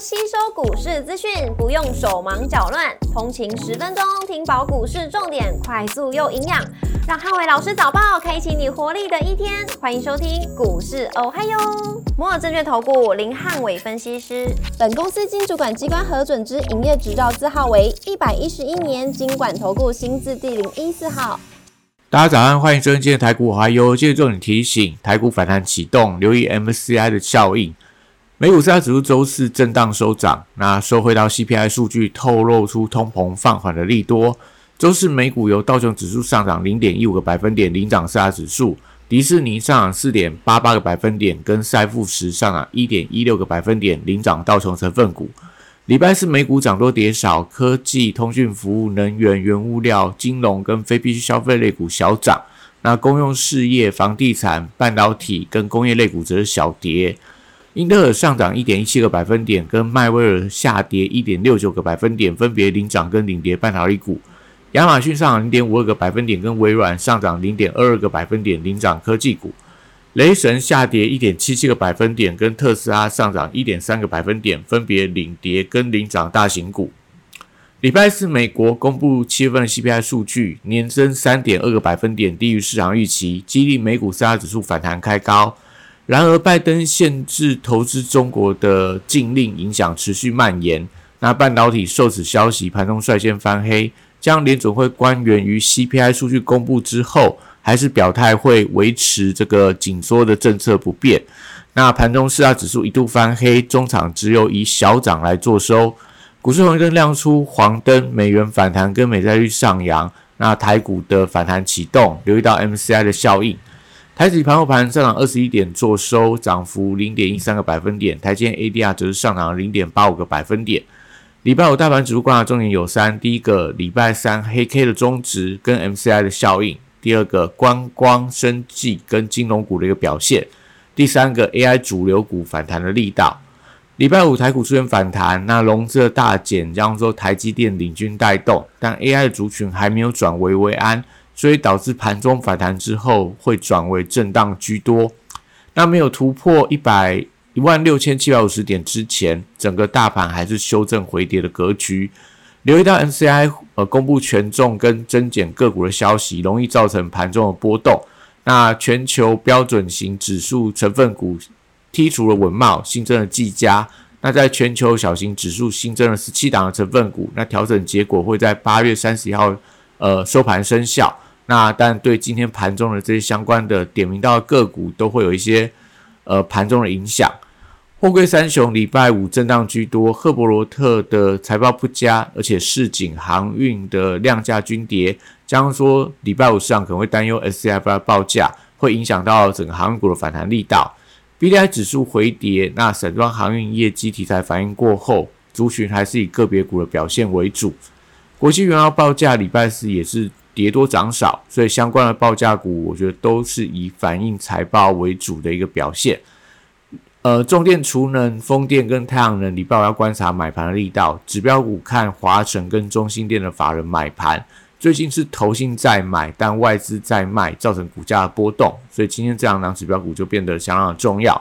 吸收股市资讯，不用手忙脚乱，通勤十分钟听饱股市重点，快速又营养，让汉伟老师早报开启你活力的一天。欢迎收听股市哦嗨哟，摩尔证券投顾林汉伟分析师，本公司经主管机关核准之营业执照字号为一百一十一年经管投顾新字第零一四号。大家早上，欢迎收听今天台股还有今日重点提醒：台股反弹启动，留意 MSCI 的效应。美股四大指数周四震荡收涨，那收回到 CPI 数据透露出通膨放缓的利多。周四美股由道琼指数上涨零点一五个百分点领涨四大指数，迪士尼上涨四点八八个百分点，跟赛富时上涨一点一六个百分点领涨道琼成分股。礼拜四美股涨多跌少，科技、通讯服务、能源、原物料、金融跟非必需消费类股小涨，那公用事业、房地产、半导体跟工业类股则是小跌。英特尔上涨一点一七个百分点，跟迈威尔下跌一点六九个百分点，分别领涨跟领跌半导体股。亚马逊上涨零点五二个百分点，跟微软上涨零点二二个百分点，领涨科技股。雷神下跌一点七七个百分点，跟特斯拉上涨一点三个百分点，分别领跌跟领涨大型股。礼拜四，美国公布七月份 CPI 数据，年增三点二个百分点，低于市场预期，激励美股四大指数反弹开高。然而，拜登限制投资中国的禁令影响持续蔓延。那半导体受此消息，盘中率先翻黑。将联准会官员于 CPI 数据公布之后，还是表态会维持这个紧缩的政策不变。那盘中四大指数一度翻黑，中场只有以小涨来做收。股市红灯亮出黄灯，美元反弹跟美债率上扬。那台股的反弹启动，留意到 MCI 的效应。台指盘后盘上涨二十一点，做收涨幅零点一三个百分点。台积 ADR 则是上涨零点八五个百分点。礼拜五大盘指数观察重点有三：第一个，礼拜三黑 K 的中值跟 MCI 的效应；第二个，观光、生技跟金融股的一个表现；第三个，AI 主流股反弹的力道。礼拜五台股出现反弹，那融资的大减，将说台积电领军带动，但 AI 的族群还没有转危为安。所以导致盘中反弹之后会转为震荡居多，那没有突破一百一万六千七百五十点之前，整个大盘还是修正回跌的格局。留意到 n c i 呃公布权重跟增减个股的消息，容易造成盘中的波动。那全球标准型指数成分股剔除了文茂，新增了技嘉。那在全球小型指数新增了十七档的成分股，那调整结果会在八月三十一号呃收盘生效。那但对今天盘中的这些相关的点名到的个股都会有一些呃盘中的影响。货柜三雄礼拜五震荡居多，赫伯罗特的财报不佳，而且市井航运的量价均跌，加上说礼拜五市场可能会担忧 S C F I 报价会影响到整个航运股的反弹力道。B D I 指数回跌，那散装航运业绩题材反应过后，族群还是以个别股的表现为主。国际原油报价礼拜四也是。跌多涨少，所以相关的报价股，我觉得都是以反映财报为主的一个表现。呃，重电、储能、风电跟太阳能，礼拜要观察买盘的力道。指标股看华晨跟中心电的法人买盘，最近是投信在买，但外资在卖，造成股价的波动。所以今天这两档指标股就变得相当的重要。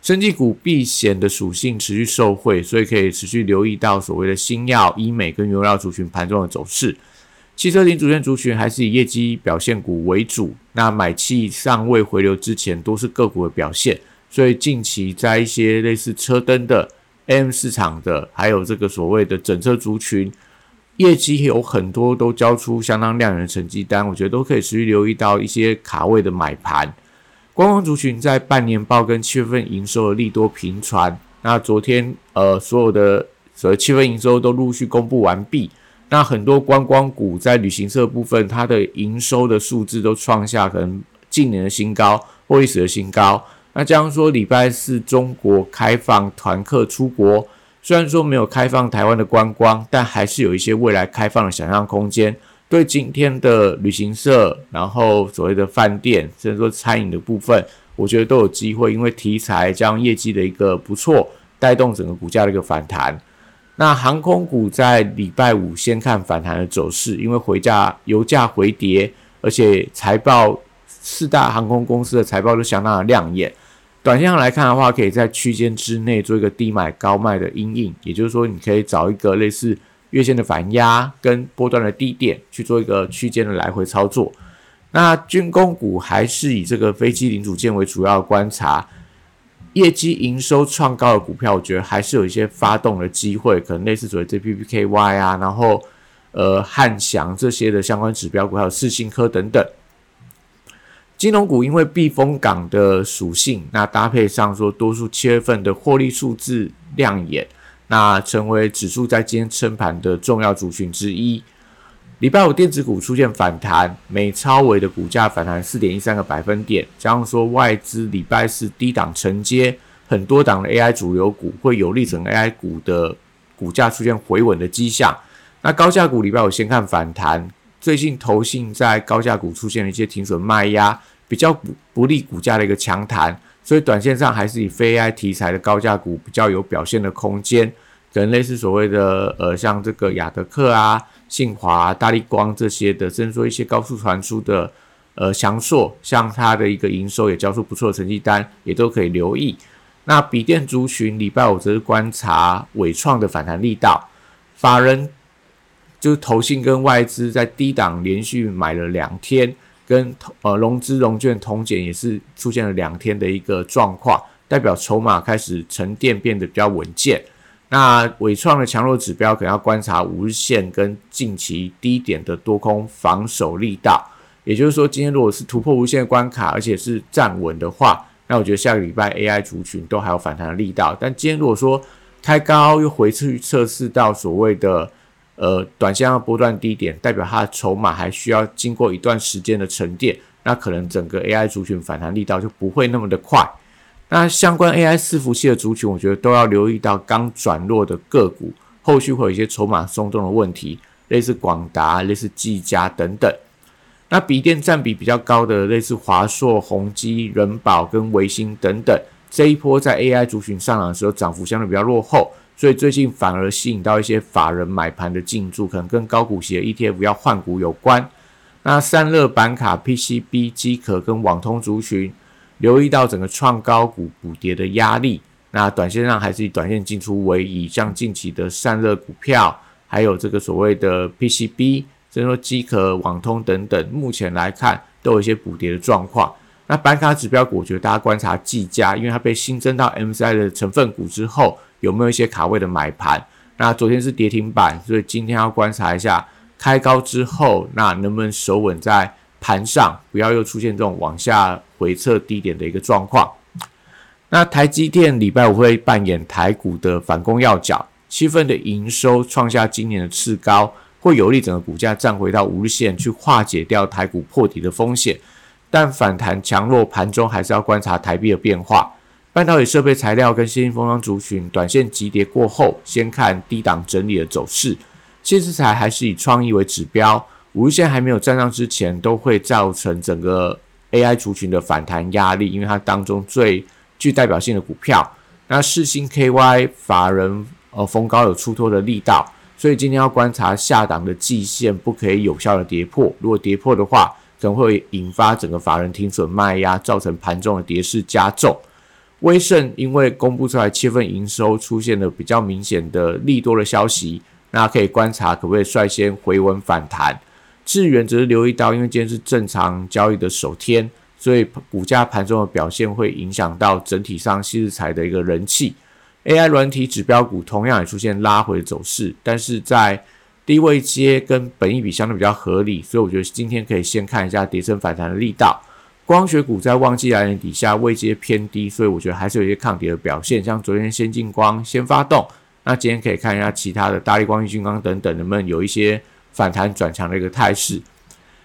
生技股避险的属性持续受惠，所以可以持续留意到所谓的新药、医美跟原料族群盘中的走势。汽车零组件族群还是以业绩表现股为主，那买气尚未回流之前，都是个股的表现。所以近期在一些类似车灯的 M 市场的，还有这个所谓的整车族群，业绩有很多都交出相当亮眼的成绩单，我觉得都可以持续留意到一些卡位的买盘。观光族群在半年报跟七月份营收的利多频传，那昨天呃所有的所谓七月份营收都陆续公布完毕。那很多观光股在旅行社部分，它的营收的数字都创下可能近年的新高或历史的新高。那这样说，礼拜四中国开放团客出国，虽然说没有开放台湾的观光，但还是有一些未来开放的想象空间。对今天的旅行社，然后所谓的饭店，甚至说餐饮的部分，我觉得都有机会，因为题材加上业绩的一个不错，带动整个股价的一个反弹。那航空股在礼拜五先看反弹的走势，因为回价油价回跌，而且财报四大航空公司的财报都相当的亮眼，短线上来看的话，可以在区间之内做一个低买高卖的阴影，也就是说，你可以找一个类似月线的反压跟波段的低点去做一个区间的来回操作。那军工股还是以这个飞机零组件为主要观察，业绩营收创高的股票，我觉得还是有一些发动的机会，可能类似所谓 JPPKY 啊，然后呃汉翔这些的相关指标股，还有四星科等等。金融股因为避风港的属性，那搭配上说多数七月份的获利数字亮眼，那成为指数在今天撑盘的重要族群之一。礼拜五电子股出现反弹，美超伟的股价反弹四点一三个百分点，加上说外资礼拜四低档承接很多档的 AI 主流股，会有利整 AI 股的股价出现回稳的迹象。那高价股礼拜五先看反弹。最近投信在高价股出现了一些停损卖压，比较不不利股价的一个强弹，所以短线上还是以非 AI 题材的高价股比较有表现的空间，可能类似所谓的呃像这个亚德克啊、信华、大力光这些的，甚至说一些高速传输的呃翔硕，像它的一个营收也交出不错的成绩单，也都可以留意。那笔电族群礼拜五则是观察伟创的反弹力道，法人。就是投信跟外资在低档连续买了两天，跟呃融资融券同减也是出现了两天的一个状况，代表筹码开始沉淀变得比较稳健。那伟创的强弱指标可能要观察五日线跟近期低点的多空防守力道。也就是说，今天如果是突破无限关卡，而且是站稳的话，那我觉得下个礼拜 AI 族群都还有反弹的力道。但今天如果说开高又回去测试到所谓的。呃，短线要波段低点，代表它筹码还需要经过一段时间的沉淀，那可能整个 AI 族群反弹力道就不会那么的快。那相关 AI 伺服器的族群，我觉得都要留意到刚转弱的个股，后续会有一些筹码松动的问题，类似广达、类似技嘉等等。那笔电占比比较高的，类似华硕、宏基、人保跟维新等等，这一波在 AI 族群上涨的时候，涨幅相对比较落后。所以最近反而吸引到一些法人买盘的进驻，可能跟高股息的 ETF 要换股有关。那散热板卡、PCB、机壳跟网通族群，留意到整个创高股补跌的压力。那短线上还是以短线进出为宜，像近期的散热股票，还有这个所谓的 PCB，甚至说机壳、网通等等，目前来看都有一些补跌的状况。那板卡指标股，我觉得大家观察技嘉，因为它被新增到 m c i 的成分股之后。有没有一些卡位的买盘？那昨天是跌停板，所以今天要观察一下开高之后，那能不能守稳在盘上，不要又出现这种往下回撤低点的一个状况。那台积电礼拜五会扮演台股的反攻要角，七份的营收创下今年的次高，会有利整个股价站回到五日线，去化解掉台股破底的风险。但反弹强弱盘中还是要观察台币的变化。半导体设备材料跟先进封装族群短线急跌过后，先看低档整理的走势。新资材还是以创意为指标，五日线还没有站上之前，都会造成整个 AI 族群的反弹压力，因为它当中最具代表性的股票。那世星 KY 法人呃逢高有出脱的力道，所以今天要观察下档的季线不可以有效的跌破，如果跌破的话，可能会引发整个法人停损卖压，造成盘中的跌势加重。威盛因为公布出来七份营收出现了比较明显的利多的消息，那可以观察可不可以率先回稳反弹。智源则是留意到，因为今天是正常交易的首天，所以股价盘中的表现会影响到整体上新日财的一个人气。AI 软体指标股同样也出现拉回的走势，但是在低位接跟本益比相对比较合理，所以我觉得今天可以先看一下跌升反弹的力道。光学股在旺季来临底下位阶偏低，所以我觉得还是有一些抗跌的表现。像昨天先进光先发动，那今天可以看一下其他的大力光、玉金刚等等，能不能有一些反弹转强的一个态势。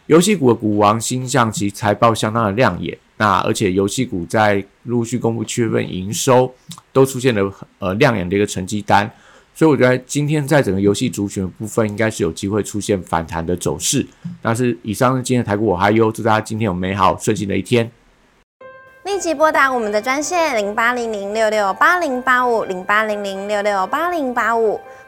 游戏股的股王星象其财报相当的亮眼，那而且游戏股在陆续公布七月份营收都出现了呃亮眼的一个成绩单。所以我觉得今天在整个游戏族群的部分，应该是有机会出现反弹的走势。但是以上是今天的台股我还优，祝大家今天有美好顺心的一天。立即拨打我们的专线零八零零六六八零八五零八零零六六八零八五。